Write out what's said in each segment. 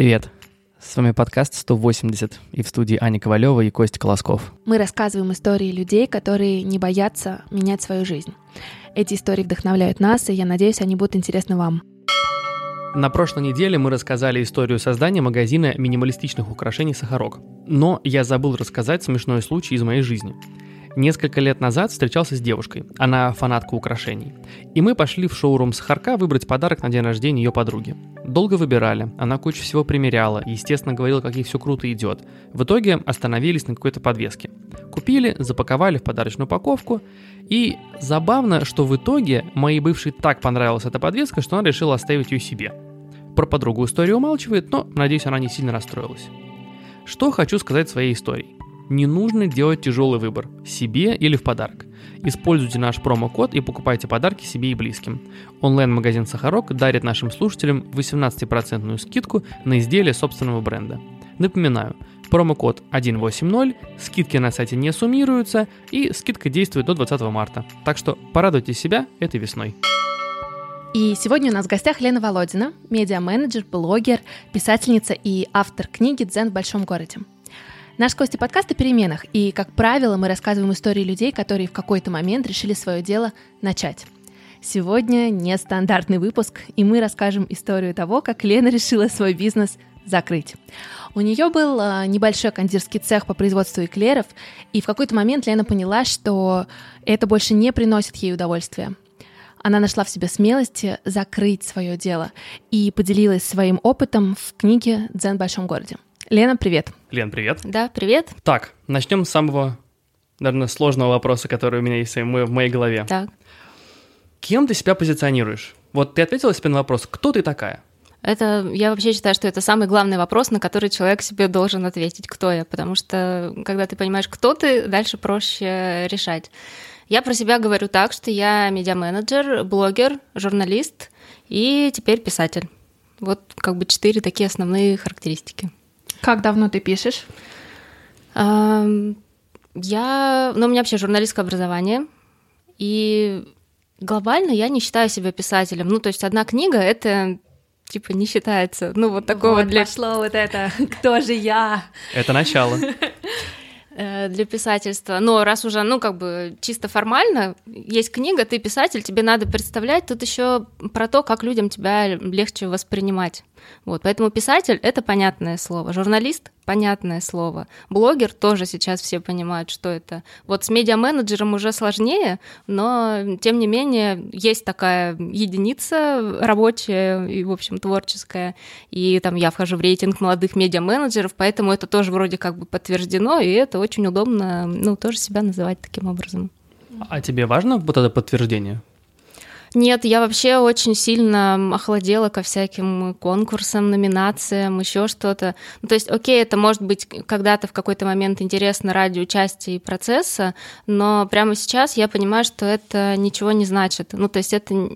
Привет! С вами подкаст 180 и в студии Аня Ковалева и Костя Колосков. Мы рассказываем истории людей, которые не боятся менять свою жизнь. Эти истории вдохновляют нас, и я надеюсь, они будут интересны вам. На прошлой неделе мы рассказали историю создания магазина минималистичных украшений «Сахарок». Но я забыл рассказать смешной случай из моей жизни – Несколько лет назад встречался с девушкой. Она фанатка украшений. И мы пошли в шоурум Сахарка выбрать подарок на день рождения ее подруги. Долго выбирали, она кучу всего примеряла, естественно, говорила, как ей все круто идет. В итоге остановились на какой-то подвеске. Купили, запаковали в подарочную упаковку. И забавно, что в итоге моей бывшей так понравилась эта подвеска, что она решила оставить ее себе. Про подругу историю умалчивает, но, надеюсь, она не сильно расстроилась. Что хочу сказать своей историей. Не нужно делать тяжелый выбор – себе или в подарок. Используйте наш промокод и покупайте подарки себе и близким. Онлайн-магазин «Сахарок» дарит нашим слушателям 18% скидку на изделия собственного бренда. Напоминаю, промокод 180, скидки на сайте не суммируются и скидка действует до 20 марта. Так что порадуйте себя этой весной. И сегодня у нас в гостях Лена Володина, медиа-менеджер, блогер, писательница и автор книги «Дзен в большом городе». Наш Костя подкаст о переменах, и, как правило, мы рассказываем истории людей, которые в какой-то момент решили свое дело начать. Сегодня нестандартный выпуск, и мы расскажем историю того, как Лена решила свой бизнес закрыть. У нее был а, небольшой кондитерский цех по производству эклеров, и в какой-то момент Лена поняла, что это больше не приносит ей удовольствия. Она нашла в себе смелости закрыть свое дело и поделилась своим опытом в книге «Дзен в большом городе». Лена, привет. Лен, привет. Да, привет. Так, начнем с самого, наверное, сложного вопроса, который у меня есть в моей голове. Так. Кем ты себя позиционируешь? Вот ты ответила себе на вопрос, кто ты такая? Это, я вообще считаю, что это самый главный вопрос, на который человек себе должен ответить, кто я, потому что когда ты понимаешь, кто ты, дальше проще решать. Я про себя говорю так, что я медиа-менеджер, блогер, журналист и теперь писатель. Вот как бы четыре такие основные характеристики. Как давно ты пишешь? Я, ну, у меня вообще журналистское образование, и глобально я не считаю себя писателем. Ну, то есть одна книга — это типа не считается. Ну, вот такого вот для... пошло вот это «Кто же я?» Это начало. Э, для писательства. Но раз уже, ну, как бы чисто формально, есть книга, ты писатель, тебе надо представлять, тут еще про то, как людям тебя легче воспринимать. Вот, поэтому писатель — это понятное слово. Журналист — понятное слово. Блогер тоже сейчас все понимают, что это. Вот с медиа-менеджером уже сложнее, но, тем не менее, есть такая единица рабочая и, в общем, творческая. И там я вхожу в рейтинг молодых медиа-менеджеров, поэтому это тоже вроде как бы подтверждено, и это очень удобно, ну, тоже себя называть таким образом. А тебе важно вот это подтверждение? Нет, я вообще очень сильно охладела ко всяким конкурсам, номинациям, еще что-то. Ну, то есть, окей, это может быть когда-то в какой-то момент интересно ради участия и процесса, но прямо сейчас я понимаю, что это ничего не значит. Ну, то есть это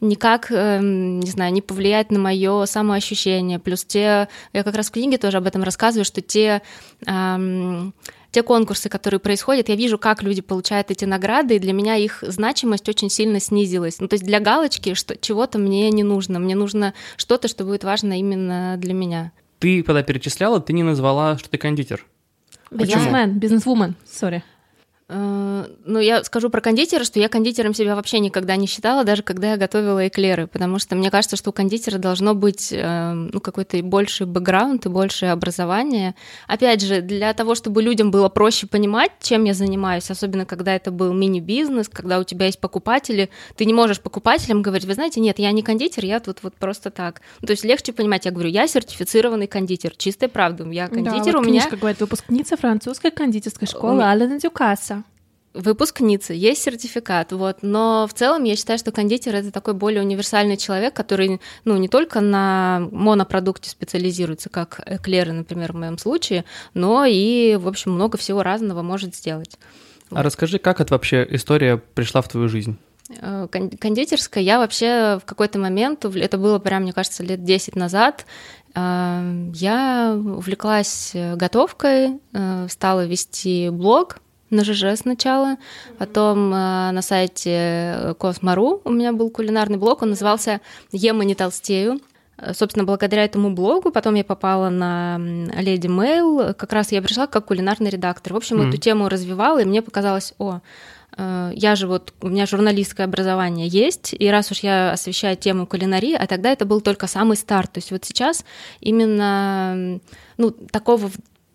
никак, эм, не знаю, не повлияет на мое самоощущение. Плюс те, я как раз в книге тоже об этом рассказываю, что те эм, те конкурсы, которые происходят, я вижу, как люди получают эти награды, и для меня их значимость очень сильно снизилась. Ну, то есть для галочки что, чего-то мне не нужно. Мне нужно что-то, что будет важно именно для меня. Ты, когда перечисляла, ты не назвала, что ты кондитер. Бизнесмен, бизнесвумен, сори. Э, ну, я скажу про кондитера, что я кондитером себя вообще никогда не считала, даже когда я готовила эклеры, потому что мне кажется, что у кондитера должно быть э, ну, какой-то больший бэкграунд и большее образование. Опять же, для того, чтобы людям было проще понимать, чем я занимаюсь, особенно когда это был мини-бизнес, когда у тебя есть покупатели, ты не можешь покупателям говорить, вы знаете, нет, я не кондитер, я тут вот просто так. Ну, то есть легче понимать, я говорю, я сертифицированный кондитер, чистая правда, я кондитер, да, вот у меня... говорит, выпускница французской кондитерской школы Алена Дюкаса выпускница, есть сертификат, вот, но в целом я считаю, что кондитер это такой более универсальный человек, который, ну, не только на монопродукте специализируется, как эклеры, например, в моем случае, но и, в общем, много всего разного может сделать. А вот. расскажи, как это вообще история пришла в твою жизнь? Э, кондитерская, я вообще в какой-то момент, это было прям, мне кажется, лет 10 назад, э, я увлеклась готовкой, э, стала вести блог на ЖЖ сначала, потом э, на сайте Космару у меня был кулинарный блог, он назывался «Ем и не толстею». Собственно, благодаря этому блогу потом я попала на Леди Mail. Как раз я пришла как кулинарный редактор. В общем, mm. эту тему развивала, и мне показалось, о, э, я же вот, у меня журналистское образование есть, и раз уж я освещаю тему кулинарии, а тогда это был только самый старт. То есть вот сейчас именно ну, такого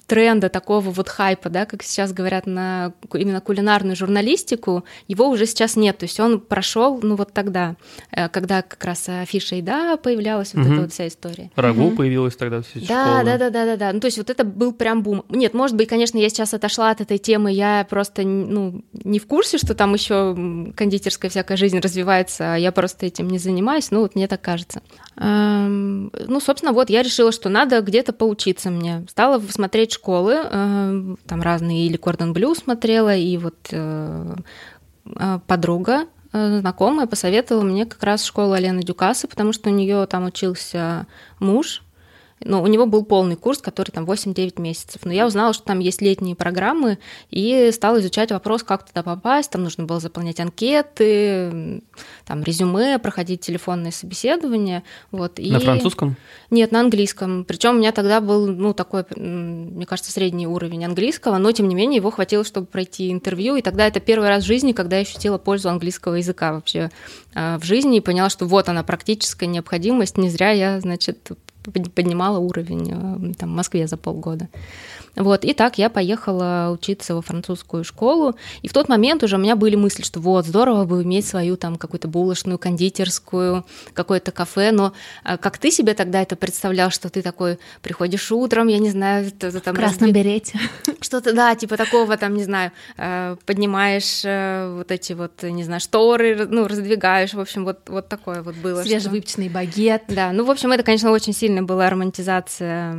тренда, такого вот хайпа, да, как сейчас говорят на именно кулинарную журналистику, его уже сейчас нет. То есть он прошел, ну вот тогда, э, когда как раз афиша и да появлялась, вот угу. эта вот вся история. Рагу угу. появилась тогда все да. Да, да, да, да, да. Ну то есть вот это был прям бум. Нет, может быть, конечно, я сейчас отошла от этой темы, я просто ну не в курсе, что там еще кондитерская всякая жизнь развивается, а я просто этим не занимаюсь. Ну вот мне так кажется. Эм, ну собственно вот я решила, что надо где-то поучиться мне. Стала смотреть школы, э, там разные, или Кордон Блю смотрела, и вот э, э, подруга знакомая посоветовала мне как раз школу Алены Дюкасы, потому что у нее там учился муж, ну, у него был полный курс, который там 8-9 месяцев. Но я узнала, что там есть летние программы, и стала изучать вопрос, как туда попасть. Там нужно было заполнять анкеты, там резюме, проходить телефонные собеседования. Вот, и... На французском? Нет, на английском. Причем у меня тогда был, ну, такой, мне кажется, средний уровень английского, но, тем не менее, его хватило, чтобы пройти интервью. И тогда это первый раз в жизни, когда я ощутила пользу английского языка вообще а, в жизни и поняла, что вот она, практическая необходимость. Не зря я, значит, поднимала уровень э, там, в Москве за полгода. Вот, и так я поехала учиться во французскую школу, и в тот момент уже у меня были мысли, что вот, здорово бы иметь свою там какую-то булочную, кондитерскую, какое-то кафе, но а, как ты себе тогда это представлял, что ты такой приходишь утром, я не знаю, ты, там... В красном разби... берете. Что-то, да, типа такого там, не знаю, э, поднимаешь э, вот эти вот, не знаю, шторы, ну, раздвигаешь, в общем, вот, вот такое вот было. Свежевыпеченный багет. Да, ну, в общем, это, конечно, очень сильно была романтизация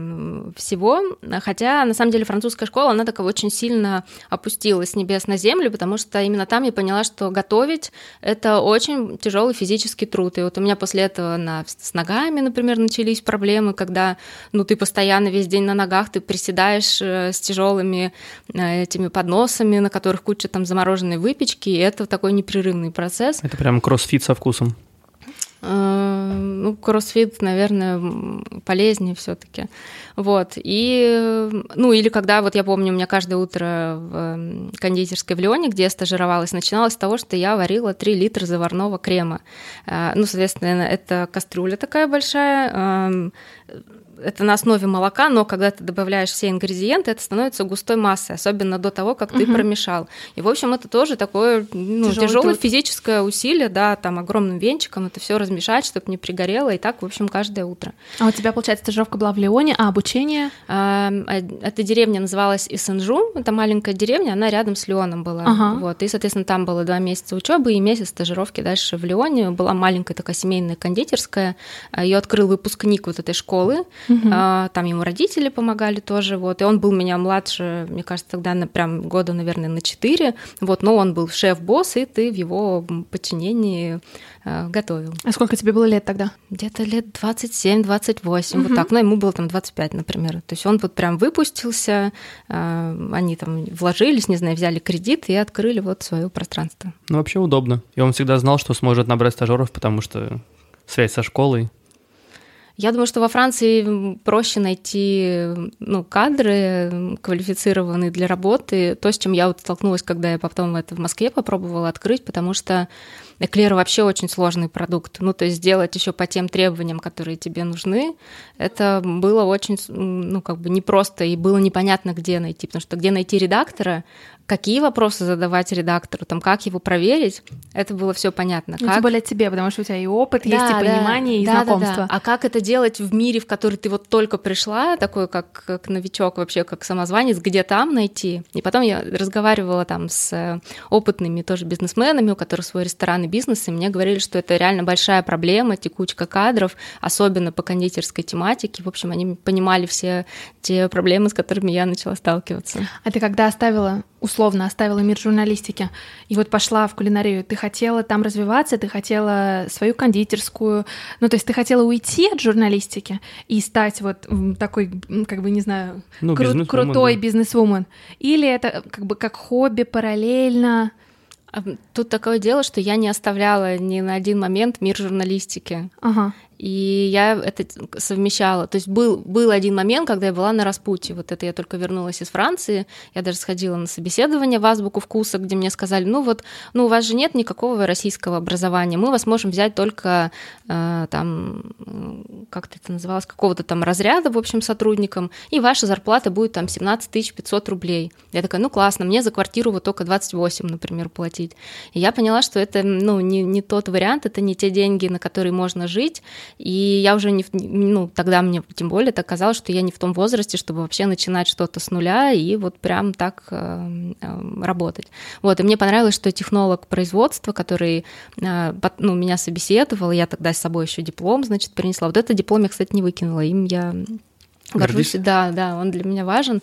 всего, хотя, на самом самом деле французская школа, она так очень сильно опустилась с небес на землю, потому что именно там я поняла, что готовить — это очень тяжелый физический труд. И вот у меня после этого на, с ногами, например, начались проблемы, когда ну, ты постоянно весь день на ногах, ты приседаешь э, с тяжелыми э, этими подносами, на которых куча там замороженной выпечки, и это такой непрерывный процесс. Это прям кроссфит со вкусом. Э, ну, кроссфит, наверное, полезнее все-таки. Вот. И, ну, или когда, вот я помню, у меня каждое утро в кондитерской в Лионе, где я стажировалась, начиналось с того, что я варила 3 литра заварного крема. Э, ну, соответственно, это кастрюля такая большая, эм, это на основе молока, но когда ты добавляешь все ингредиенты, это становится густой массой, особенно до того, как угу. ты промешал. И, в общем, это тоже такое ну, тяжелое физическое усилие, да, там огромным венчиком это все размешать, чтобы не пригорело, и так, в общем, каждое утро. А у тебя, получается, стажировка была в Лионе, а обучение? А, эта деревня называлась Исенжу, это маленькая деревня, она рядом с Лионом была. Ага. Вот, и, соответственно, там было два месяца учебы и месяц стажировки дальше в Лионе. Была маленькая такая семейная кондитерская, ее открыл выпускник вот этой школы, Угу. А, там ему родители помогали тоже, вот. И он был меня младше, мне кажется, тогда на прям года, наверное, на 4. Вот, но он был шеф-босс, и ты в его подчинении а, готовил. А сколько тебе было лет тогда? Где-то лет 27-28, угу. вот так. Ну, ему было там 25, например. То есть он вот прям выпустился, а, они там вложились, не знаю, взяли кредит и открыли вот свое пространство. Ну, вообще удобно. И он всегда знал, что сможет набрать стажеров, потому что связь со школой я думаю, что во Франции проще найти ну, кадры квалифицированные для работы. То, с чем я вот столкнулась, когда я потом это в Москве попробовала открыть, потому что Эклер вообще очень сложный продукт. Ну, то есть сделать еще по тем требованиям, которые тебе нужны, это было очень, ну, как бы непросто, и было непонятно, где найти, потому что где найти редактора, какие вопросы задавать редактору, там, как его проверить, это было все понятно. Ну, как... Тем более тебе, потому что у тебя и опыт да, есть, и да, понимание, и да, знакомство. Да, да. А как это делать в мире, в который ты вот только пришла, такой как, как новичок вообще, как самозванец, где там найти? И потом я разговаривала там с э, опытными тоже бизнесменами, у которых свой ресторанный бизнес, и мне говорили, что это реально большая проблема, текучка кадров, особенно по кондитерской тематике. В общем, они понимали все те проблемы, с которыми я начала сталкиваться. А ты когда оставила условно оставила мир журналистики и вот пошла в кулинарию, ты хотела там развиваться, ты хотела свою кондитерскую, ну то есть ты хотела уйти от журналистики и стать вот такой, как бы не знаю, ну, кру- бизнес крутой да. бизнес-вумен, или это как бы как хобби параллельно? А, тут такое дело, что я не оставляла ни на один момент мир журналистики. Ага. И я это совмещала. То есть был, был один момент, когда я была на распутье. Вот это я только вернулась из Франции. Я даже сходила на собеседование в Азбуку вкуса, где мне сказали, ну вот, ну у вас же нет никакого российского образования. Мы вас можем взять только э, там, как это называлось, какого-то там разряда, в общем, сотрудникам, и ваша зарплата будет там 17 500 рублей. Я такая, ну классно, мне за квартиру вот только 28, например, платить. И я поняла, что это, ну, не, не тот вариант, это не те деньги, на которые можно жить, и я уже не, ну, тогда мне тем более так казалось, что я не в том возрасте, чтобы вообще начинать что-то с нуля и вот прям так э, э, работать. Вот, и мне понравилось, что технолог производства, который э, ну, меня собеседовал, я тогда с собой еще диплом, значит, принесла. Вот этот диплом я, кстати, не выкинула, им я Горжусь, да, да, он для меня важен.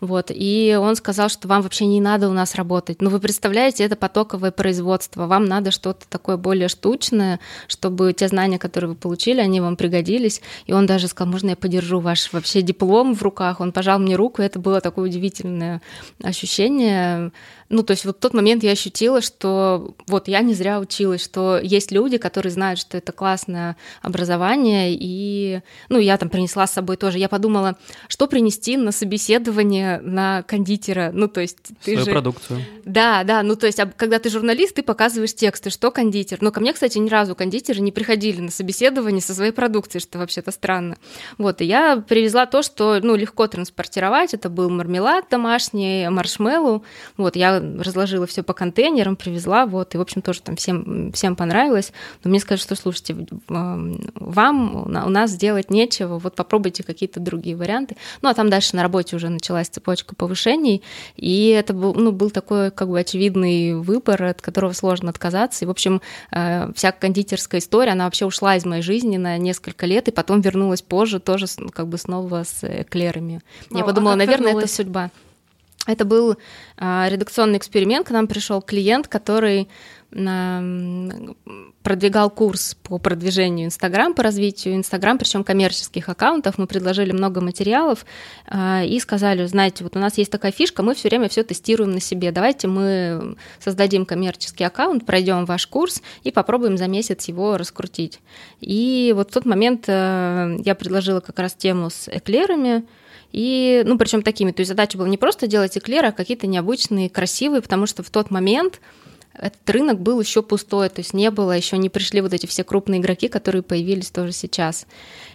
Вот. И он сказал, что вам вообще не надо у нас работать. Ну, вы представляете, это потоковое производство. Вам надо что-то такое более штучное, чтобы те знания, которые вы получили, они вам пригодились. И он даже сказал, можно я подержу ваш вообще диплом в руках. Он пожал мне руку, и это было такое удивительное ощущение. Ну, то есть вот в тот момент я ощутила, что вот я не зря училась, что есть люди, которые знают, что это классное образование, и, ну, я там принесла с собой тоже. Я подумала, что принести на собеседование на кондитера, ну, то есть ты Свою же... продукцию. Да, да, ну, то есть когда ты журналист, ты показываешь тексты, что кондитер. Но ко мне, кстати, ни разу кондитеры не приходили на собеседование со своей продукцией, что вообще-то странно. Вот, и я привезла то, что, ну, легко транспортировать. Это был мармелад домашний, маршмеллоу. Вот, я разложила все по контейнерам, привезла, вот, и, в общем, тоже там всем, всем понравилось. Но мне сказали, что, слушайте, вам у нас сделать нечего, вот попробуйте какие-то другие варианты. Ну, а там дальше на работе уже началась цепочка повышений, и это был, ну, был такой, как бы, очевидный выбор, от которого сложно отказаться. И, в общем, э, вся кондитерская история, она вообще ушла из моей жизни на несколько лет, и потом вернулась позже тоже, как бы, снова с эклерами. Я а подумала, наверное, вернулась? это судьба. Это был а, редакционный эксперимент. К нам пришел клиент, который продвигал курс по продвижению Инстаграм, по развитию Инстаграм, причем коммерческих аккаунтов. Мы предложили много материалов а, и сказали, знаете, вот у нас есть такая фишка, мы все время все тестируем на себе. Давайте мы создадим коммерческий аккаунт, пройдем ваш курс и попробуем за месяц его раскрутить. И вот в тот момент а, я предложила как раз тему с эклерами, и, ну, причем такими. То есть задача была не просто делать эклеры, а какие-то необычные, красивые, потому что в тот момент этот рынок был еще пустой, то есть не было, еще не пришли вот эти все крупные игроки, которые появились тоже сейчас.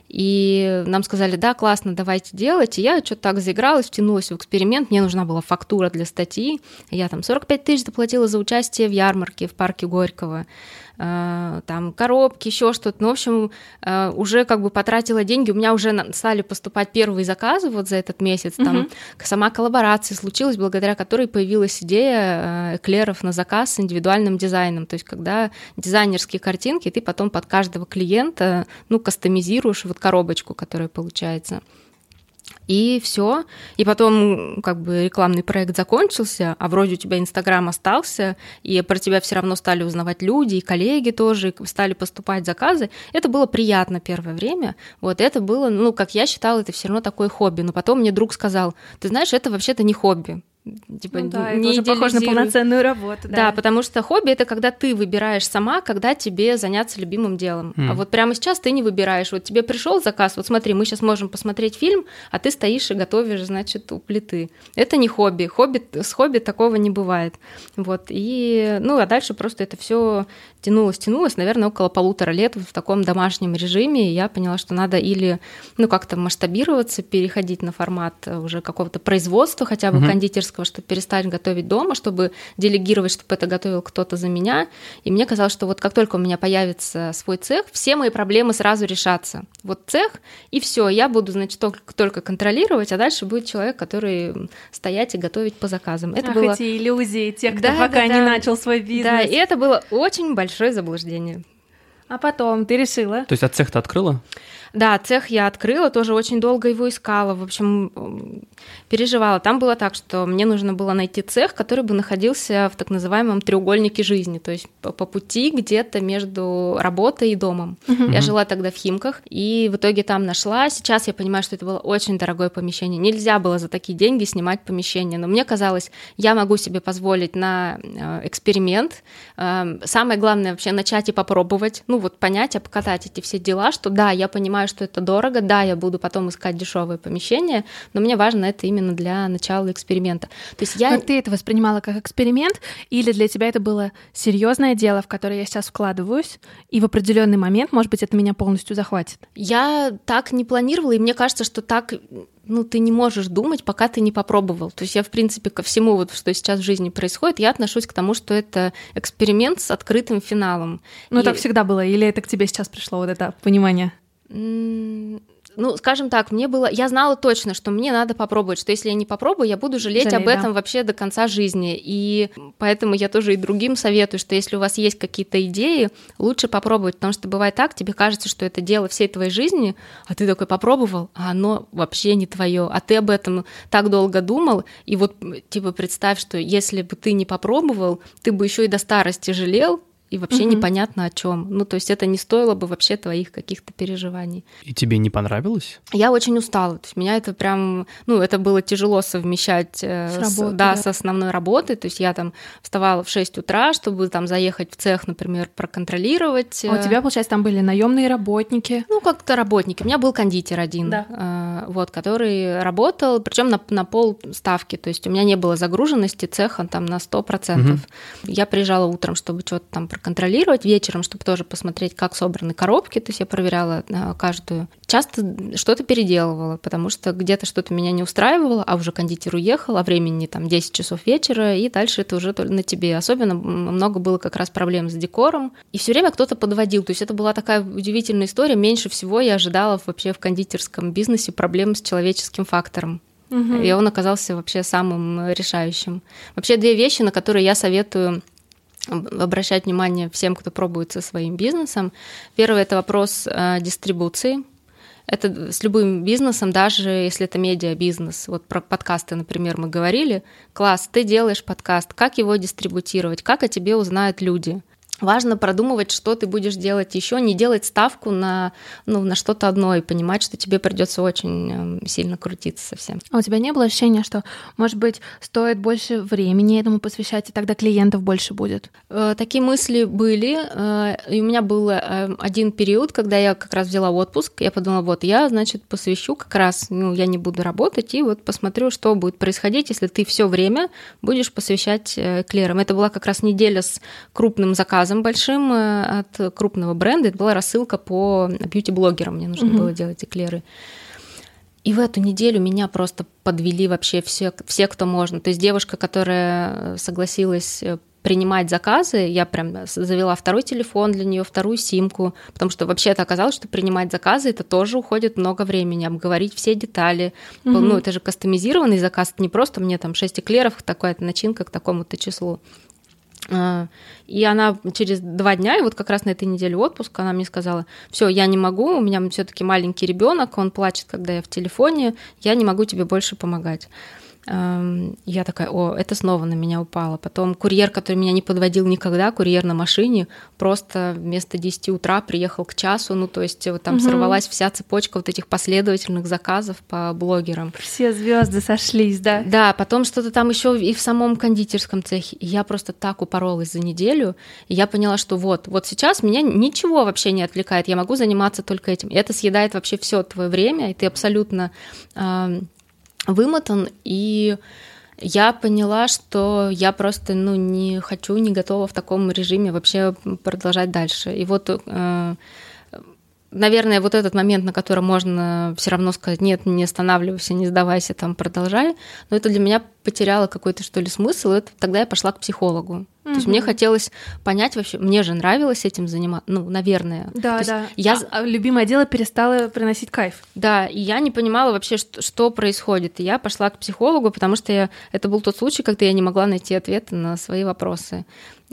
И нам сказали, да, классно, давайте делать. И я что-то так заигралась, втянулась в эксперимент. Мне нужна была фактура для статьи. Я там 45 тысяч заплатила за участие в ярмарке в парке Горького. Э, там коробки, еще что-то. Ну, в общем, э, уже как бы потратила деньги. У меня уже стали поступать первые заказы вот за этот месяц. Там угу. сама коллаборация случилась, благодаря которой появилась идея э, эклеров на заказ с индивидуальным дизайном. То есть, когда дизайнерские картинки, ты потом под каждого клиента, ну, кастомизируешь вот коробочку, которая получается и все. И потом как бы рекламный проект закончился, а вроде у тебя Инстаграм остался, и про тебя все равно стали узнавать люди, и коллеги тоже, стали поступать заказы. Это было приятно первое время. Вот это было, ну, как я считала, это все равно такое хобби. Но потом мне друг сказал, ты знаешь, это вообще-то не хобби типа, ну, да, не это похоже на полноценную работу. Да. да, потому что хобби это когда ты выбираешь сама, когда тебе заняться любимым делом. Mm. А вот прямо сейчас ты не выбираешь. Вот тебе пришел заказ, вот смотри, мы сейчас можем посмотреть фильм, а ты стоишь и готовишь, значит, у плиты. Это не хобби. Хобби с хобби такого не бывает. Вот и ну а дальше просто это все тянулось, тянулось, наверное, около полутора лет в таком домашнем режиме. И я поняла, что надо или ну как-то масштабироваться, переходить на формат уже какого-то производства, хотя бы кондитерского кондитерского, чтобы перестать готовить дома, чтобы делегировать, чтобы это готовил кто-то за меня. И мне казалось, что вот как только у меня появится свой цех, все мои проблемы сразу решатся. Вот цех, и все, я буду, значит, только, только контролировать, а дальше будет человек, который стоять и готовить по заказам. Это Ах, было... эти иллюзии тех, кто да, пока да, не да. начал свой бизнес. Да, и это было очень большое заблуждение. А потом ты решила? То есть от цех ты открыла? Да, цех я открыла, тоже очень долго его искала, в общем, переживала. Там было так, что мне нужно было найти цех, который бы находился в так называемом треугольнике жизни, то есть по, по пути где-то между работой и домом. Uh-huh. Я жила тогда в Химках, и в итоге там нашла. Сейчас я понимаю, что это было очень дорогое помещение. Нельзя было за такие деньги снимать помещение, но мне казалось, я могу себе позволить на э, эксперимент. Э, самое главное вообще начать и попробовать. Ну ну вот понять, обкатать эти все дела, что да, я понимаю, что это дорого, да, я буду потом искать дешевые помещения, но мне важно это именно для начала эксперимента. То есть я... Но ты это воспринимала как эксперимент, или для тебя это было серьезное дело, в которое я сейчас вкладываюсь, и в определенный момент, может быть, это меня полностью захватит? Я так не планировала, и мне кажется, что так ну, ты не можешь думать, пока ты не попробовал. То есть я, в принципе, ко всему, вот, что сейчас в жизни происходит, я отношусь к тому, что это эксперимент с открытым финалом. Ну, и... так всегда было, или это к тебе сейчас пришло, вот это понимание? Ну, скажем так, мне было, я знала точно, что мне надо попробовать, что если я не попробую, я буду жалеть Жалей, об этом да. вообще до конца жизни. И поэтому я тоже и другим советую, что если у вас есть какие-то идеи, лучше попробовать, потому что бывает так, тебе кажется, что это дело всей твоей жизни, а ты такой попробовал, а оно вообще не твое, а ты об этом так долго думал, и вот типа представь, что если бы ты не попробовал, ты бы еще и до старости жалел, и вообще угу. непонятно о чем. Ну, то есть это не стоило бы вообще твоих каких-то переживаний. И тебе не понравилось? Я очень устала. То есть меня это прям, ну, это было тяжело совмещать э, с, работы, с, да, да, с основной работой. То есть я там вставала в 6 утра, чтобы там заехать в цех, например, проконтролировать. А у тебя, получается, там были наемные работники? Ну, как-то работники. У меня был кондитер один, да. э, вот, который работал, причем на, на пол ставки. То есть у меня не было загруженности цеха там на 100%. Угу. Я приезжала утром, чтобы что-то там проконтролировать вечером, чтобы тоже посмотреть, как собраны коробки. То есть я проверяла э, каждую. Часто что-то переделывала, потому что где-то что-то меня не устраивало, а уже кондитер уехал, а времени там 10 часов вечера, и дальше это уже на тебе. Особенно много было как раз проблем с декором. И все время кто-то подводил. То есть это была такая удивительная история. Меньше всего я ожидала вообще в кондитерском бизнесе проблем с человеческим фактором. Угу. И он оказался вообще самым решающим. Вообще две вещи, на которые я советую обращать внимание всем, кто пробует со своим бизнесом. Первый – это вопрос э, дистрибуции. Это с любым бизнесом, даже если это медиа-бизнес. Вот про подкасты, например, мы говорили. Класс, ты делаешь подкаст, как его дистрибутировать, как о тебе узнают люди важно продумывать, что ты будешь делать еще, не делать ставку на, ну, на что-то одно и понимать, что тебе придется очень эм, сильно крутиться совсем. А у тебя не было ощущения, что, может быть, стоит больше времени этому посвящать, и тогда клиентов больше будет? Э, такие мысли были, э, и у меня был э, один период, когда я как раз взяла отпуск, я подумала, вот, я, значит, посвящу как раз, ну, я не буду работать, и вот посмотрю, что будет происходить, если ты все время будешь посвящать клерам. Это была как раз неделя с крупным заказом, заказом большим э, от крупного бренда. Это была рассылка по бьюти-блогерам. Мне нужно mm-hmm. было делать эклеры. И в эту неделю меня просто подвели вообще все, все, кто можно. То есть девушка, которая согласилась э, принимать заказы, я прям завела второй телефон для нее, вторую симку, потому что вообще это оказалось, что принимать заказы это тоже уходит много времени, обговорить все детали. Mm-hmm. Ну, это же кастомизированный заказ, это не просто мне там 6 эклеров, такая-то начинка к такому-то числу. А, и она через два дня, и вот как раз на этой неделе отпуска, она мне сказала, все, я не могу, у меня все-таки маленький ребенок, он плачет, когда я в телефоне, я не могу тебе больше помогать. Я такая, о, это снова на меня упало. Потом курьер, который меня не подводил никогда, курьер на машине, просто вместо 10 утра приехал к часу, ну то есть вот там угу. сорвалась вся цепочка вот этих последовательных заказов по блогерам. Все звезды сошлись, да? Да, потом что-то там еще и в самом кондитерском цехе. И я просто так упоролась за неделю, и я поняла, что вот, вот сейчас меня ничего вообще не отвлекает, я могу заниматься только этим. И это съедает вообще все твое время, и ты абсолютно вымотан, и я поняла, что я просто ну, не хочу, не готова в таком режиме вообще продолжать дальше. И вот э, наверное, вот этот момент, на котором можно все равно сказать, нет, не останавливайся, не сдавайся, там, продолжай, но это для меня потеряло какой-то, что ли, смысл, и это, тогда я пошла к психологу. То есть мне хотелось понять вообще, мне же нравилось этим заниматься, ну, наверное. Да, да. Я... А, а любимое дело перестало приносить кайф. Да, и я не понимала вообще, что, что происходит. И я пошла к психологу, потому что я... это был тот случай, когда я не могла найти ответы на свои вопросы.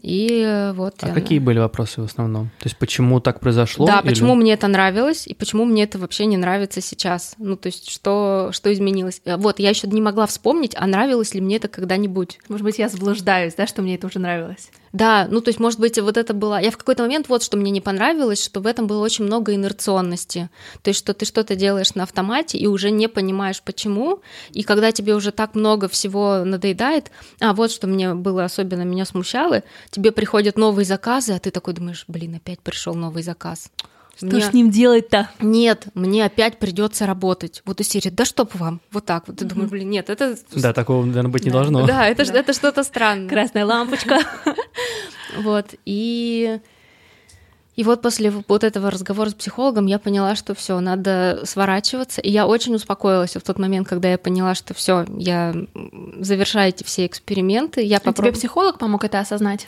И э, вот. А я... какие были вопросы в основном? То есть почему так произошло? Да, или... почему мне это нравилось и почему мне это вообще не нравится сейчас? Ну то есть что что изменилось? Э, вот я еще не могла вспомнить, а нравилось ли мне это когда-нибудь? Может быть, я заблуждаюсь, да, что мне это уже нравилось? Да, ну то есть, может быть, вот это было... Я в какой-то момент вот что мне не понравилось, что в этом было очень много инерционности. То есть, что ты что-то делаешь на автомате и уже не понимаешь, почему. И когда тебе уже так много всего надоедает, а вот что мне было особенно меня смущало, тебе приходят новые заказы, а ты такой думаешь, блин, опять пришел новый заказ. Что мне... с ним делать-то? Нет, мне опять придется работать. Вот из серии, да чтоб вам, вот так вот. Ты mm-hmm. думаешь, блин, нет, это... Да, такого, наверное, быть не да. должно. Да, это, да. это что-то странное. Красная лампочка. Вот, и... И вот после вот этого разговора с психологом я поняла, что все, надо сворачиваться. И я очень успокоилась в тот момент, когда я поняла, что все, я завершаю эти все эксперименты. Я а попроб... тебе психолог помог это осознать?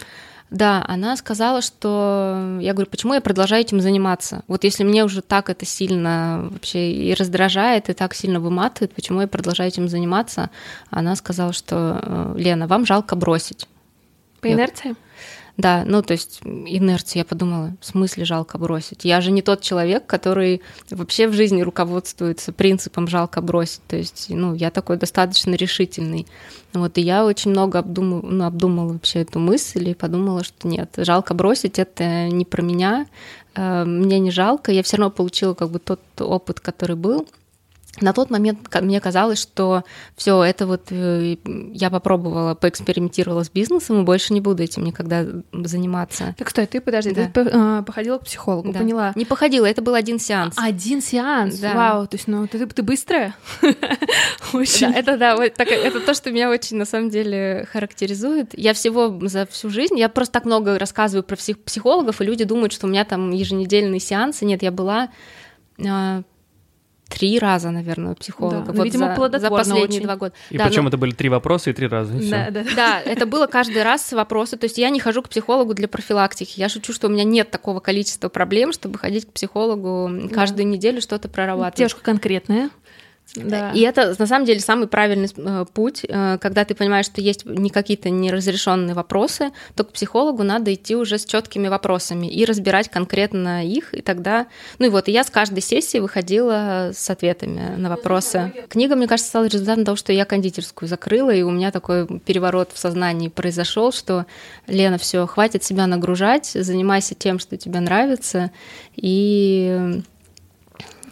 Да, она сказала, что я говорю, почему я продолжаю этим заниматься? Вот если мне уже так это сильно вообще и раздражает, и так сильно выматывает, почему я продолжаю этим заниматься? Она сказала, что э, Лена, вам жалко бросить. По инерции? Да, ну то есть инерция, я подумала, в смысле жалко бросить? Я же не тот человек, который вообще в жизни руководствуется принципом жалко бросить. То есть, ну, я такой достаточно решительный. Вот, и я очень много обдумала, ну, обдумала вообще эту мысль и подумала, что нет, жалко бросить, это не про меня, э, мне не жалко, я все равно получила как бы тот опыт, который был, на тот момент мне казалось, что все это вот э, я попробовала, поэкспериментировала с бизнесом и больше не буду этим никогда заниматься. Так стой, ты подожди, да. ты э, походила к психологу, да. поняла? Не походила, это был один сеанс. Один сеанс, да. вау, то есть, ну ты, ты быстрая. Очень. Да, это да, вот так, это то, что меня очень на самом деле характеризует. Я всего за всю жизнь, я просто так много рассказываю про псих, психологов, и люди думают, что у меня там еженедельные сеансы. Нет, я была а, три раза, наверное, у психолога. Да, ну, вот видимо, за, за последние очень. два года. И да, причем ну, это были три вопроса и три раза. И да, да. да, это было каждый раз вопросы. То есть я не хожу к психологу для профилактики. Я шучу, что у меня нет такого количества проблем, чтобы ходить к психологу каждую да. неделю что-то прорабатывать. Девушка конкретная. Да. И это на самом деле самый правильный э, путь, э, когда ты понимаешь, что есть не какие-то неразрешенные вопросы, то к психологу надо идти уже с четкими вопросами и разбирать конкретно их, и тогда, ну и вот, и я с каждой сессии выходила с ответами на вопросы. Книга, мне кажется, стала результатом того, что я кондитерскую закрыла, и у меня такой переворот в сознании произошел, что Лена, все, хватит себя нагружать, занимайся тем, что тебе нравится, и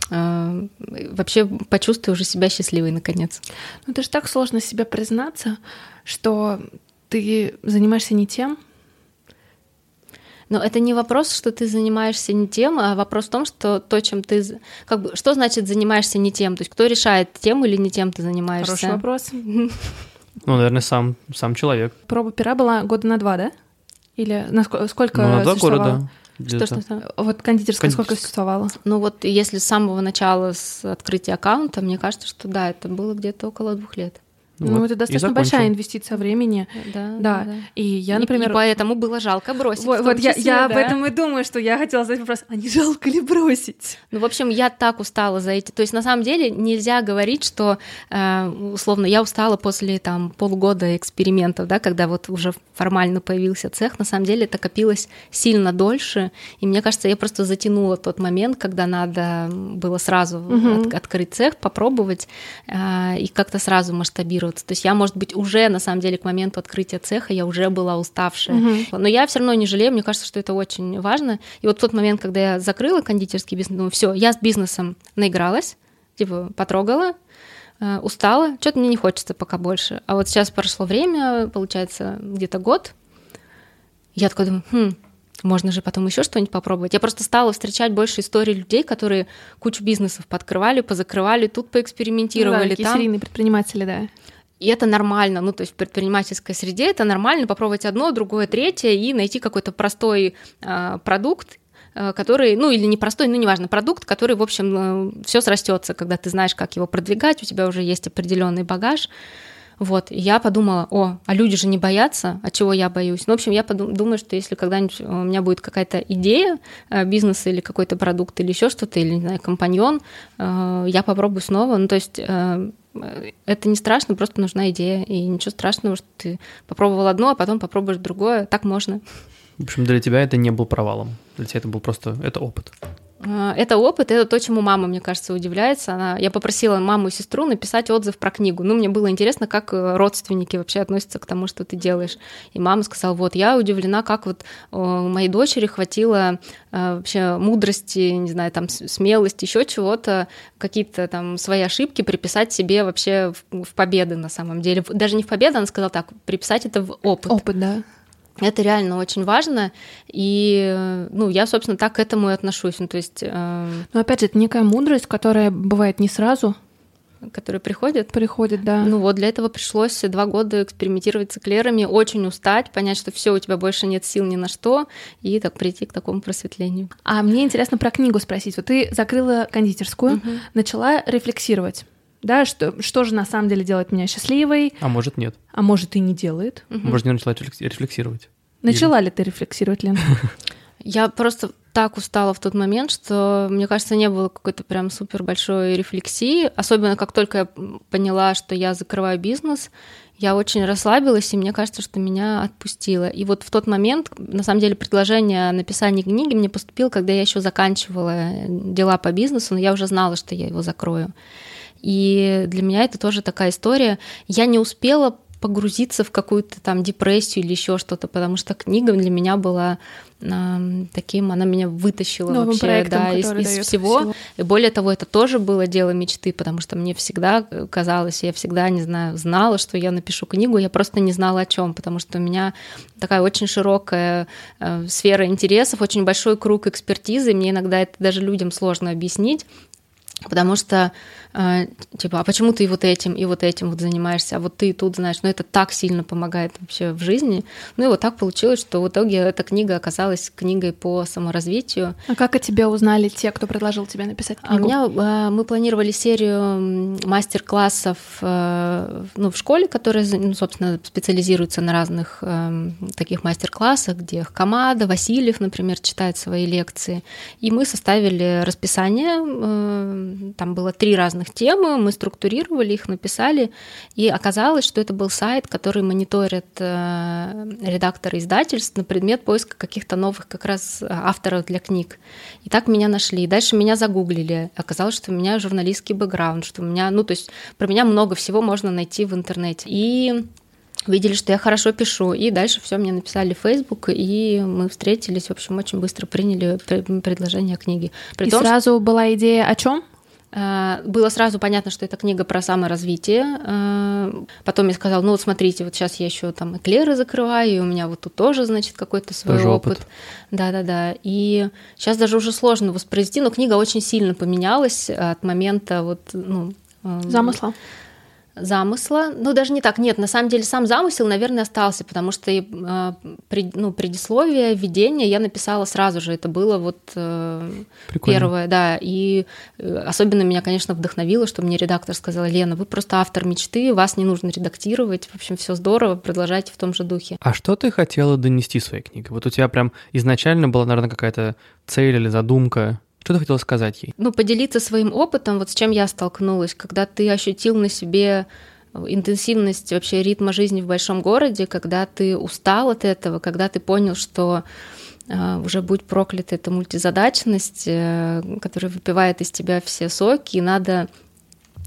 вообще почувствуй уже себя счастливой наконец. Ну это же так сложно себе признаться, что ты занимаешься не тем. Но это не вопрос, что ты занимаешься не тем, а вопрос в том, что то, чем ты... Как бы, что значит занимаешься не тем? То есть кто решает, тем или не тем ты занимаешься? Хороший вопрос. Ну, наверное, сам, сам человек. Проба пера была года на два, да? Или на сколько, сколько ну, на два года, да. Что, что, что? Вот кондитерская сколько существовала? Ну вот если с самого начала, с открытия аккаунта, мне кажется, что да, это было где-то около двух лет. Ну, вот. это достаточно большая инвестиция времени. Да, да. да. И я, например... И, и поэтому было жалко бросить. Вот, вот числе, я, я да. об этом и думаю, что я хотела задать вопрос, а не жалко ли бросить? Ну, в общем, я так устала за эти... То есть, на самом деле, нельзя говорить, что, э, условно, я устала после там полгода экспериментов, да, когда вот уже формально появился цех. На самом деле это копилось сильно дольше. И мне кажется, я просто затянула тот момент, когда надо было сразу угу. от, открыть цех, попробовать э, и как-то сразу масштабировать адаптироваться. То есть я, может быть, уже на самом деле к моменту открытия цеха я уже была уставшая. Угу. Но я все равно не жалею, мне кажется, что это очень важно. И вот в тот момент, когда я закрыла кондитерский бизнес, думаю, все, я с бизнесом наигралась, типа потрогала, э, устала, что-то мне не хочется пока больше. А вот сейчас прошло время, получается, где-то год. Я такой думаю, хм, можно же потом еще что-нибудь попробовать. Я просто стала встречать больше историй людей, которые кучу бизнесов подкрывали, позакрывали, тут поэкспериментировали. Ну, да, там. серийные предприниматели, да. И это нормально, ну, то есть в предпринимательской среде это нормально попробовать одно, другое, третье и найти какой-то простой э, продукт, э, который, ну, или не простой, ну, неважно, продукт, который, в общем, э, все срастется, когда ты знаешь, как его продвигать, у тебя уже есть определенный багаж. Вот, и я подумала, о, а люди же не боятся, а чего я боюсь? Ну, в общем, я подум- думаю, что если когда-нибудь у меня будет какая-то идея э, бизнеса или какой-то продукт или еще что-то, или, не знаю, компаньон, э, я попробую снова. Ну, то есть э, это не страшно, просто нужна идея. И ничего страшного, что ты попробовал одно, а потом попробуешь другое. Так можно. В общем, для тебя это не был провалом. Для тебя это был просто это опыт. А, это опыт, это то, чему мама, мне кажется, удивляется. Она, я попросила маму и сестру написать отзыв про книгу. Ну, мне было интересно, как э, родственники вообще относятся к тому, что ты делаешь. И мама сказала, вот, я удивлена, как вот у моей дочери хватило э, вообще мудрости, не знаю, там, смелости, еще чего-то, какие-то там свои ошибки приписать себе вообще в, в победы на самом деле. Даже не в победы, она сказала так, приписать это в опыт. Опыт, да. Это реально очень важно, и, ну, я, собственно, так к этому и отношусь. Ну, то есть... Э... Но, опять же, это некая мудрость, которая бывает не сразу, которые приходят. Приходят, да. Ну вот для этого пришлось два года экспериментировать с эклерами, очень устать, понять, что все у тебя больше нет сил ни на что, и так прийти к такому просветлению. А мне интересно про книгу спросить. Вот ты закрыла кондитерскую, угу. начала рефлексировать да, что, что же на самом деле делает меня счастливой. А может нет. А может и не делает. Угу. Может не начала рефлексировать. Начала Или... ли ты рефлексировать, Лен? Я просто так устала в тот момент, что, мне кажется, не было какой-то прям супер большой рефлексии. Особенно как только я поняла, что я закрываю бизнес, я очень расслабилась, и мне кажется, что меня отпустило. И вот в тот момент, на самом деле, предложение о написании книги мне поступило, когда я еще заканчивала дела по бизнесу, но я уже знала, что я его закрою. И для меня это тоже такая история. Я не успела погрузиться в какую-то там депрессию или еще что-то, потому что книга для меня была э, таким, она меня вытащила Новым вообще проектом, да, из, из всего. всего. И более того, это тоже было дело мечты, потому что мне всегда казалось, я всегда, не знаю, знала, что я напишу книгу, я просто не знала о чем, потому что у меня такая очень широкая э, сфера интересов, очень большой круг экспертизы, и мне иногда это даже людям сложно объяснить. Потому что, э, типа, а почему ты вот этим и вот этим вот занимаешься, а вот ты тут знаешь, ну это так сильно помогает вообще в жизни. Ну и вот так получилось, что в итоге эта книга оказалась книгой по саморазвитию. А как о тебе узнали те, кто предложил тебе написать книгу? А у меня, э, мы планировали серию мастер-классов э, ну, в школе, которая, ну, собственно, специализируется на разных таких мастер-классах, где Хамада, Васильев, например, читает свои лекции. И мы составили расписание там было три разных темы, мы структурировали их, написали, и оказалось, что это был сайт, который мониторит э, редакторы издательств на предмет поиска каких-то новых как раз авторов для книг. И так меня нашли. Дальше меня загуглили. Оказалось, что у меня журналистский бэкграунд, что у меня, ну, то есть про меня много всего можно найти в интернете. И видели, что я хорошо пишу, и дальше все мне написали в Facebook, и мы встретились, в общем, очень быстро приняли предложение книги. При и том, сразу что... была идея о чем? Э, было сразу понятно, что это книга про саморазвитие. Э, потом я сказала, ну вот смотрите, вот сейчас я еще там эклеры закрываю, и у меня вот тут тоже, значит, какой-то свой тоже опыт. Да-да-да. И сейчас даже уже сложно воспроизвести, но книга очень сильно поменялась от момента вот, ну, эм, замысла замысла. Ну, даже не так. Нет, на самом деле сам замысел, наверное, остался, потому что э, пред, ну, предисловие, введение я написала сразу же. Это было вот э, первое, да. И э, особенно меня, конечно, вдохновило, что мне редактор сказала, Лена, вы просто автор мечты, вас не нужно редактировать. В общем, все здорово, продолжайте в том же духе. А что ты хотела донести своей книгой? Вот у тебя прям изначально была, наверное, какая-то цель или задумка? Что ты хотела сказать ей? Ну, поделиться своим опытом, вот с чем я столкнулась, когда ты ощутил на себе интенсивность вообще ритма жизни в большом городе, когда ты устал от этого, когда ты понял, что э, уже будь проклята эта мультизадачность, э, которая выпивает из тебя все соки, и надо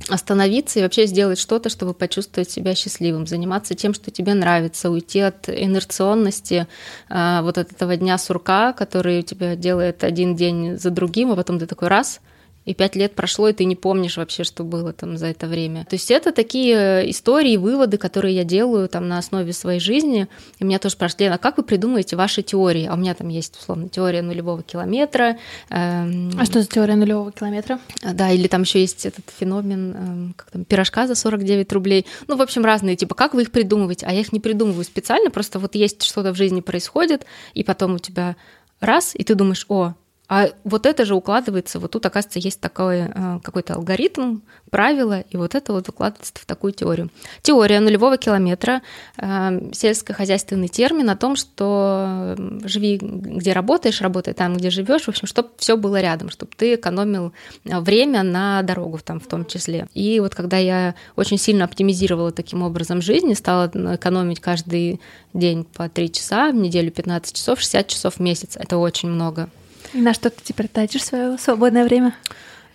остановиться и вообще сделать что-то, чтобы почувствовать себя счастливым, заниматься тем, что тебе нравится, уйти от инерционности а, вот от этого дня сурка, который у тебя делает один день за другим, а потом ты такой раз — и пять лет прошло, и ты не помнишь вообще, что было там за это время. То есть это такие э, истории, выводы, которые я делаю там на основе своей жизни. И меня тоже спрашивали, Лена, а как вы придумываете ваши теории? А у меня там есть, условно, теория нулевого километра. Эм... А что за теория нулевого километра? Да, или там еще есть этот феномен, эм, как там, пирожка за 49 рублей. Ну, в общем, разные, типа, как вы их придумываете? А я их не придумываю специально, просто вот есть что-то в жизни происходит, и потом у тебя раз, и ты думаешь, о, а вот это же укладывается, вот тут, оказывается, есть такой э, какой-то алгоритм, правило, и вот это вот укладывается в такую теорию. Теория нулевого километра, э, сельскохозяйственный термин о том, что живи где работаешь, работай там, где живешь, в общем, чтобы все было рядом, чтобы ты экономил э, время на дорогу там в том числе. И вот когда я очень сильно оптимизировала таким образом жизнь, стала экономить каждый день по 3 часа, в неделю 15 часов, 60 часов в месяц, это очень много И на что ты теперь тратишь свое свободное время?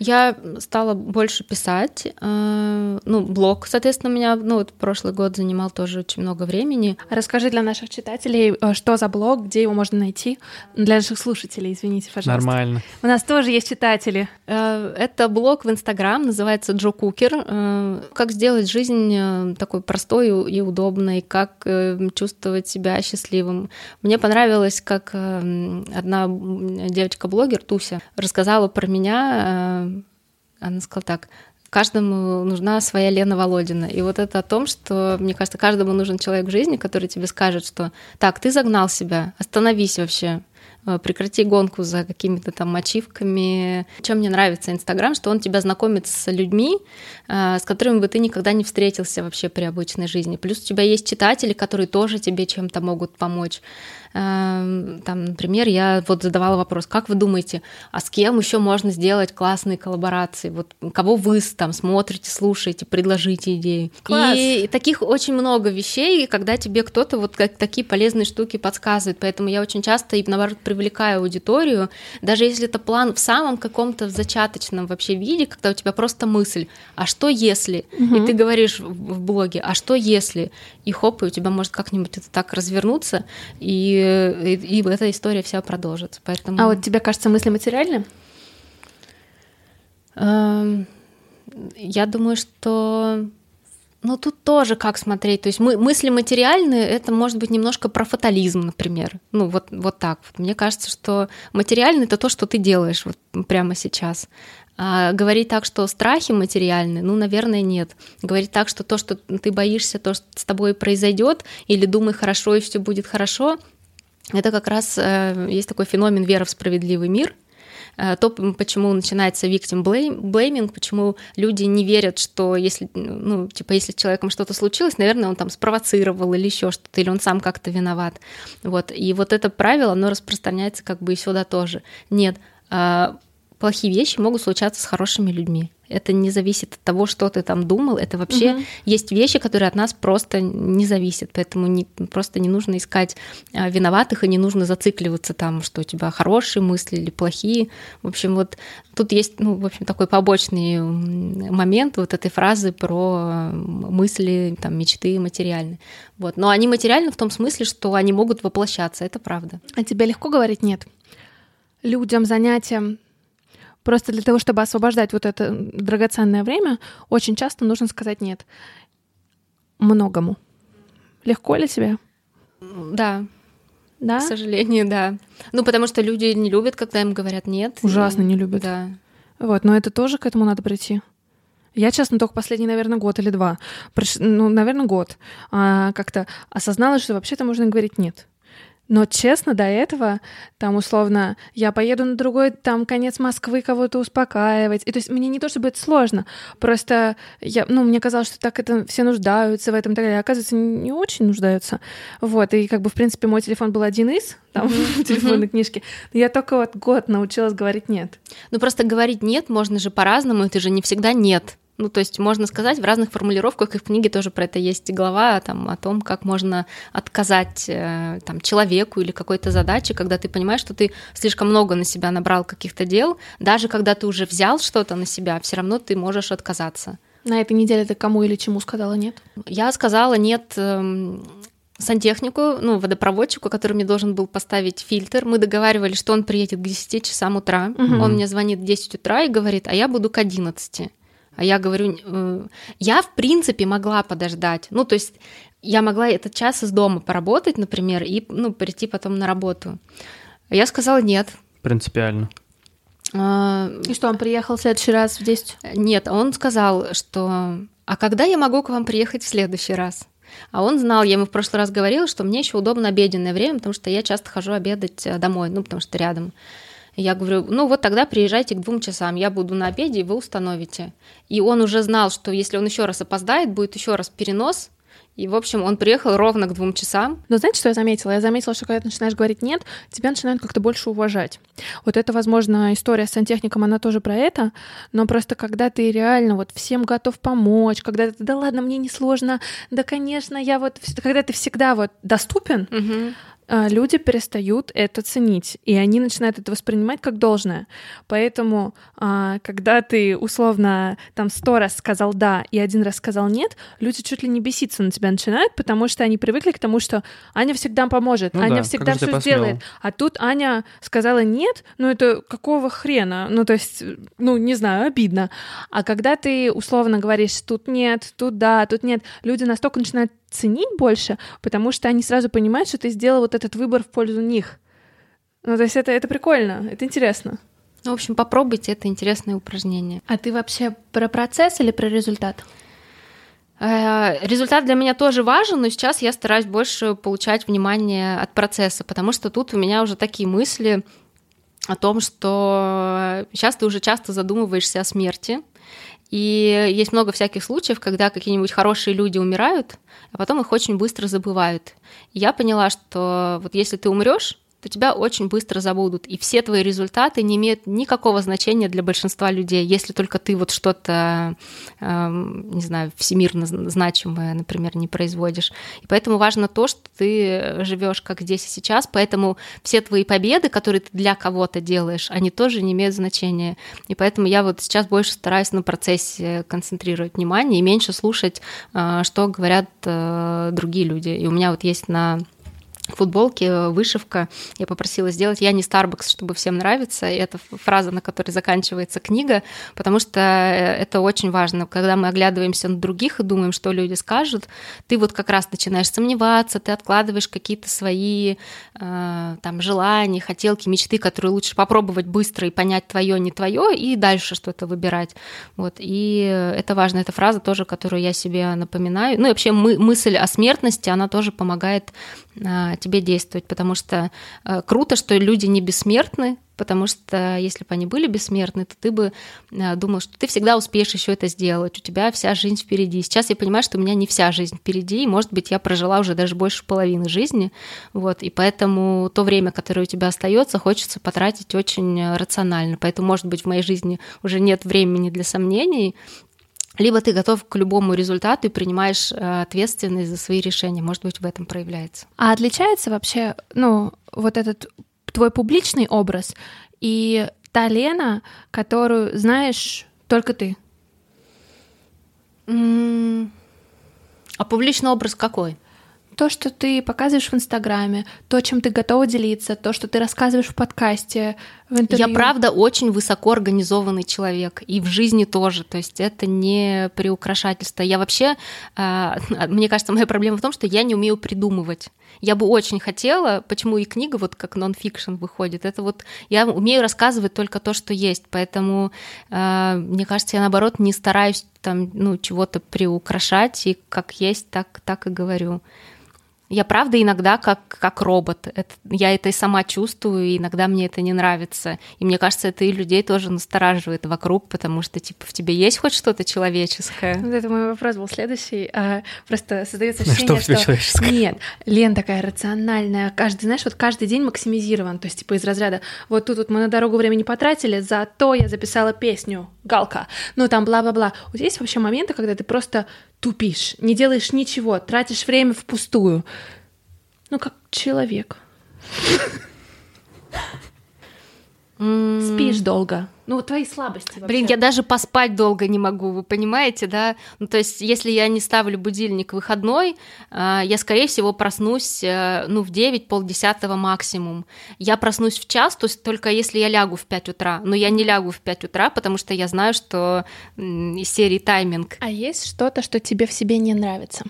Я стала больше писать. Э, ну, блог, соответственно, меня ну, вот прошлый год занимал тоже очень много времени. Расскажи для наших читателей, э, что за блог, где его можно найти. Для наших слушателей, извините, пожалуйста. Нормально. У нас тоже есть читатели. Э, это блог в Инстаграм, называется Джо Кукер. Как сделать жизнь такой простой и удобной, как чувствовать себя счастливым. Мне понравилось, как одна девочка-блогер, Туся, рассказала про меня она сказала так, каждому нужна своя Лена Володина. И вот это о том, что, мне кажется, каждому нужен человек в жизни, который тебе скажет, что так, ты загнал себя, остановись вообще, э, прекрати гонку за какими-то там ачивками. Чем мне нравится Инстаграм, что он тебя знакомит с людьми, э, с которыми бы ты никогда не встретился вообще при обычной жизни. Плюс у тебя есть читатели, которые тоже тебе чем-то могут помочь. Эм, там, например, я вот задавала вопрос, как вы думаете, а с кем еще можно сделать классные коллаборации? Вот кого вы там смотрите, слушаете, предложите идеи. Класс. И таких очень много вещей, когда тебе кто-то вот как такие полезные штуки подсказывает. Поэтому я очень часто, и наоборот, привлекаю аудиторию, даже если это план в самом каком-то зачаточном вообще виде, когда у тебя просто мысль, а что если? Угу. И ты говоришь в блоге, а что если? И хоп, и у тебя может как-нибудь это так развернуться, и и, и эта история вся продолжится. Поэтому... А вот тебе кажется мысли материальны? Эм, я думаю, что ну, тут тоже как смотреть. То есть мы, мысли материальные, это может быть немножко про фатализм, например. Ну, вот, вот так. Вот. Мне кажется, что материальный — это то, что ты делаешь вот прямо сейчас. А говорить так, что страхи материальны, ну, наверное, нет. Говорить так, что то, что ты боишься, то, что с тобой произойдет, или думай хорошо, и все будет хорошо, это как раз э, есть такой феномен веры в справедливый мир, э, то, почему начинается victim blaming, почему люди не верят, что если, ну, типа, если с человеком что-то случилось, наверное, он там спровоцировал или еще что-то, или он сам как-то виноват. Вот. И вот это правило, оно распространяется как бы и сюда тоже. Нет, а, плохие вещи могут случаться с хорошими людьми. Это не зависит от того, что ты там думал. Это вообще угу. есть вещи, которые от нас просто не зависят. Поэтому не, просто не нужно искать а, виноватых и не нужно зацикливаться там, что у тебя хорошие мысли или плохие. В общем, вот тут есть, ну, в общем, такой побочный момент вот этой фразы про мысли, там, мечты материальные. Вот. Но они материальны в том смысле, что они могут воплощаться. Это правда. А тебе легко говорить нет? Людям, занятиям, Просто для того, чтобы освобождать вот это драгоценное время, очень часто нужно сказать нет многому. Легко ли тебе? Да. Да? К сожалению, да. Ну, потому что люди не любят, когда им говорят нет. Ужасно не любят. Да. Вот, но это тоже к этому надо прийти. Я, честно, только последний, наверное, год или два, ну, наверное, год, а, как-то осознала, что вообще-то можно говорить нет. Но честно, до этого, там, условно, я поеду на другой, там, конец Москвы кого-то успокаивать. И то есть мне не то, чтобы это сложно, просто я, ну, мне казалось, что так это все нуждаются в этом и так далее. Оказывается, не очень нуждаются. Вот, и как бы, в принципе, мой телефон был один из, там, mm-hmm. телефонной книжке. Я только вот год научилась говорить «нет». Ну, просто говорить «нет» можно же по-разному, это же не всегда «нет». Ну, то есть можно сказать в разных формулировках, и в книге тоже про это есть глава там, о том, как можно отказать э, там, человеку или какой-то задаче, когда ты понимаешь, что ты слишком много на себя набрал каких-то дел, даже когда ты уже взял что-то на себя, все равно ты можешь отказаться. На этой неделе ты кому или чему сказала нет? Я сказала нет эм, сантехнику, ну, водопроводчику, который мне должен был поставить фильтр. Мы договаривались, что он приедет к 10 часам утра. Угу. Он мне звонит в 10 утра и говорит, а я буду к 11. А я говорю, э, я в принципе могла подождать. Ну, то есть я могла этот час из дома поработать, например, и ну, прийти потом на работу. А я сказала нет. Принципиально. А, и что, он приехал в следующий раз в 10? Нет, он сказал, что «А когда я могу к вам приехать в следующий раз?» А он знал, я ему в прошлый раз говорила, что мне еще удобно обеденное время, потому что я часто хожу обедать э, домой, ну, потому что рядом. Я говорю, ну вот тогда приезжайте к двум часам, я буду на обеде, и вы установите. И он уже знал, что если он еще раз опоздает, будет еще раз перенос, и, в общем, он приехал ровно к двум часам. Но знаете, что я заметила? Я заметила, что когда ты начинаешь говорить «нет», тебя начинают как-то больше уважать. Вот это, возможно, история с сантехником, она тоже про это, но просто когда ты реально вот всем готов помочь, когда ты «да ладно, мне не сложно, да, конечно, я вот...» Когда ты всегда вот доступен, угу люди перестают это ценить, и они начинают это воспринимать как должное. Поэтому, а, когда ты условно там сто раз сказал да и один раз сказал нет, люди чуть ли не беситься на тебя начинают, потому что они привыкли к тому, что Аня всегда поможет, Ну Аня да, всегда все сделает. А тут Аня сказала нет, ну это какого хрена? Ну то есть, ну не знаю, обидно. А когда ты условно говоришь тут нет, тут да, тут нет, люди настолько начинают ценить больше, потому что они сразу понимают, что ты сделал вот этот выбор в пользу них. Ну, то есть это, это прикольно, это интересно. Ну, в общем, попробуйте, это интересное упражнение. А ты вообще про процесс или про результат? Э, Результат для меня тоже важен, но сейчас я стараюсь больше получать внимание от процесса, потому что тут у меня уже такие мысли о том, что сейчас ты уже часто задумываешься о смерти, и есть много всяких случаев, когда какие-нибудь хорошие люди умирают, а потом их очень быстро забывают. И я поняла, что вот если ты умрешь, то тебя очень быстро забудут, и все твои результаты не имеют никакого значения для большинства людей, если только ты вот что-то, эм, не знаю, всемирно зн- значимое, например, не производишь. И поэтому важно то, что ты живешь как здесь и сейчас, поэтому все твои победы, которые ты для кого-то делаешь, они тоже не имеют значения. И поэтому я вот сейчас больше стараюсь на процессе концентрировать внимание и меньше слушать, э, что говорят э, другие люди. И у меня вот есть на футболке вышивка. Я попросила сделать «Я не Starbucks, чтобы всем нравиться». И это фраза, на которой заканчивается книга, потому что это очень важно. Когда мы оглядываемся на других и думаем, что люди скажут, ты вот как раз начинаешь сомневаться, ты откладываешь какие-то свои э, там желания, хотелки, мечты, которые лучше попробовать быстро и понять твое, не твое, и дальше что-то выбирать. Вот. И это важно. Эта фраза тоже, которую я себе напоминаю. Ну и вообще мы, мысль о смертности, она тоже помогает а, тебе действовать, потому что э, круто, что люди не бессмертны, потому что если бы они были бессмертны, то ты бы э, думал, что ты всегда успеешь еще это сделать, у тебя вся жизнь впереди. Сейчас я понимаю, что у меня не вся жизнь впереди, и, может быть, я прожила уже даже больше половины жизни, вот, и поэтому то время, которое у тебя остается, хочется потратить очень э, рационально. Поэтому, может быть, в моей жизни уже нет времени для сомнений, либо ты готов к любому результату и принимаешь э, ответственность за свои решения. Может быть, в этом проявляется. А отличается вообще, ну, вот этот твой публичный образ и та Лена, которую знаешь только ты? А публичный образ какой? То, что ты показываешь в Инстаграме, то, чем ты готова делиться, то, что ты рассказываешь в подкасте, в интервью. Я правда очень высоко организованный человек, и в жизни тоже. То есть это не приукрашательство. Я вообще, а, мне кажется, моя проблема в том, что я не умею придумывать. Я бы очень хотела, почему и книга вот как нон-фикшн выходит, это вот я умею рассказывать только то, что есть, поэтому а, мне кажется, я наоборот не стараюсь там ну чего-то приукрашать и как есть, так так и говорю. Я правда иногда как, как робот. Это, я это и сама чувствую, и иногда мне это не нравится. И мне кажется, это и людей тоже настораживает вокруг, потому что, типа, в тебе есть хоть что-то человеческое? Вот это мой вопрос был следующий. А, просто создается что ощущение, в тебе человеческое? Нет, Лен такая рациональная. Каждый, знаешь, вот каждый день максимизирован. То есть, типа, из разряда вот тут вот мы на дорогу времени потратили, зато я записала песню «Галка». Ну, там бла-бла-бла. Тебя есть вообще моменты, когда ты просто тупишь, не делаешь ничего, тратишь время впустую. Ну, как человек. Спишь долго. Ну, вот твои слабости вообще. Блин, я даже поспать долго не могу, вы понимаете, да? Ну, то есть, если я не ставлю будильник выходной, а, я, скорее всего, проснусь, э, ну, в 9, полдесятого максимум. Я проснусь в час, то есть только если я лягу в 5 утра. Но я не лягу в 5 утра, потому что я знаю, что из серии тайминг. А есть что-то, что тебе в себе не нравится?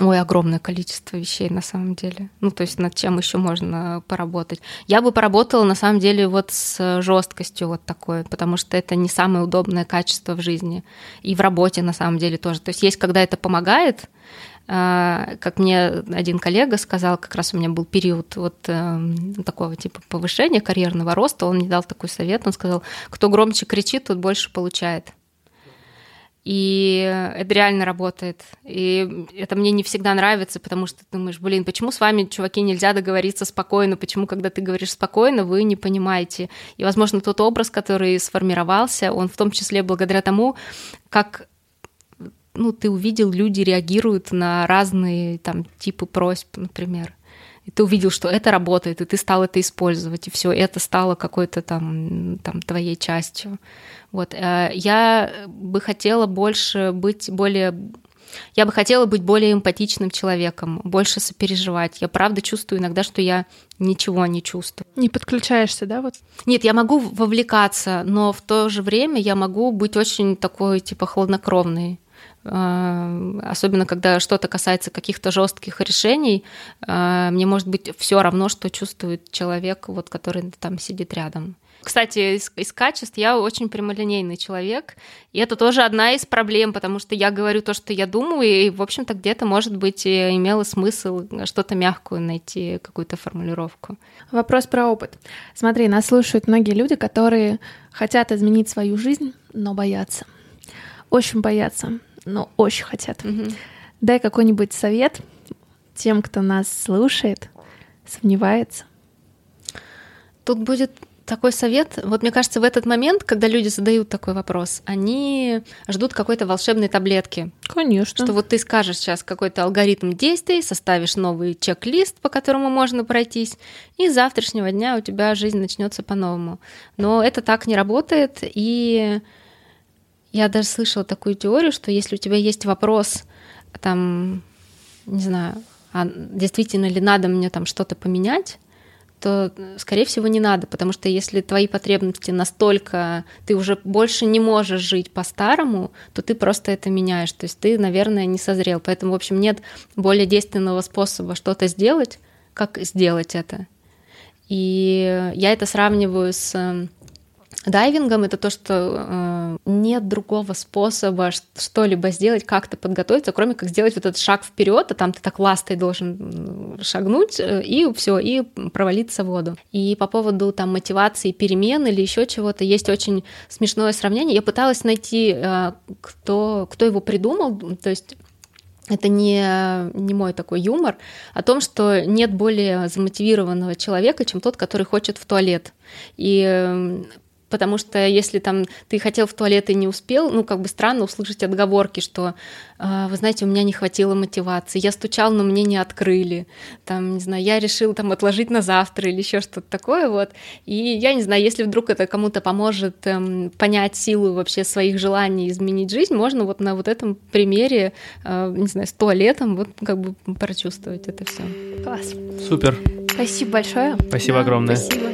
Ой, огромное количество вещей на самом деле. Ну, то есть над чем еще можно поработать. Я бы поработала на самом деле вот с жесткостью вот такой, потому что это не самое удобное качество в жизни. И в работе на самом деле тоже. То есть есть, когда это помогает, а, как мне один коллега сказал, как раз у меня был период вот э, такого типа повышения карьерного роста, он мне дал такой совет, он сказал, кто громче кричит, тот больше получает. И это реально работает. И это мне не всегда нравится, потому что ты думаешь, блин, почему с вами, чуваки, нельзя договориться спокойно? Почему, когда ты говоришь спокойно, вы не понимаете? И, возможно, тот образ, который сформировался, он в том числе благодаря тому, как ну, ты увидел, люди реагируют на разные там типы просьб, например. И ты увидел, что это работает, и ты стал это использовать, и все это стало какой-то там, там твоей частью. Вот. Э, я бы хотела больше быть более я бы хотела быть более эмпатичным человеком, больше сопереживать. Я правда чувствую иногда, что я ничего не чувствую. Не подключаешься, да, вот? Нет, я могу вовлекаться, но в то же время я могу быть очень такой, типа, хладнокровной. Э, особенно когда что-то касается каких-то жестких решений, э, мне может быть все равно, что чувствует человек, вот, который там сидит рядом. Кстати, из, из качеств я очень прямолинейный человек, и это тоже одна из проблем, потому что я говорю то, что я думаю, и, в общем-то, где-то, может быть, имело смысл что-то мягкую найти, какую-то формулировку. Вопрос про опыт. Смотри, нас слушают многие люди, которые хотят изменить свою жизнь, но боятся. Очень боятся но очень хотят. Угу. Дай какой-нибудь совет тем, кто нас слушает, сомневается. Тут будет такой совет. Вот мне кажется, в этот момент, когда люди задают такой вопрос, они ждут какой-то волшебной таблетки. Конечно. Что вот ты скажешь сейчас какой-то алгоритм действий, составишь новый чек-лист, по которому можно пройтись, и с завтрашнего дня у тебя жизнь начнется по-новому. Но это так не работает, и я даже слышала такую теорию, что если у тебя есть вопрос, там, не знаю, а действительно ли надо мне там что-то поменять, то, скорее всего, не надо, потому что если твои потребности настолько, ты уже больше не можешь жить по-старому, то ты просто это меняешь, то есть ты, наверное, не созрел. Поэтому, в общем, нет более действенного способа что-то сделать, как сделать это. И я это сравниваю с Дайвингом это то, что э, нет другого способа что-либо сделать, как-то подготовиться, кроме как сделать вот этот шаг вперед, а там ты так ластой должен шагнуть э, и все, и провалиться в воду. И по поводу там мотивации перемен или еще чего-то есть очень смешное сравнение. Я пыталась найти, э, кто, кто его придумал, то есть это не, не мой такой юмор, о том, что нет более замотивированного человека, чем тот, который хочет в туалет. И потому что если там ты хотел в туалет и не успел, ну, как бы странно услышать отговорки, что, э, вы знаете, у меня не хватило мотивации, я стучал, но мне не открыли, там, не знаю, я решил там отложить на завтра или еще что-то такое, вот. И я не знаю, если вдруг это кому-то поможет эм, понять силу вообще своих желаний изменить жизнь, можно вот на вот этом примере, э, не знаю, с туалетом вот как бы прочувствовать это все. Класс. Супер. Спасибо большое. Спасибо да, огромное. Спасибо.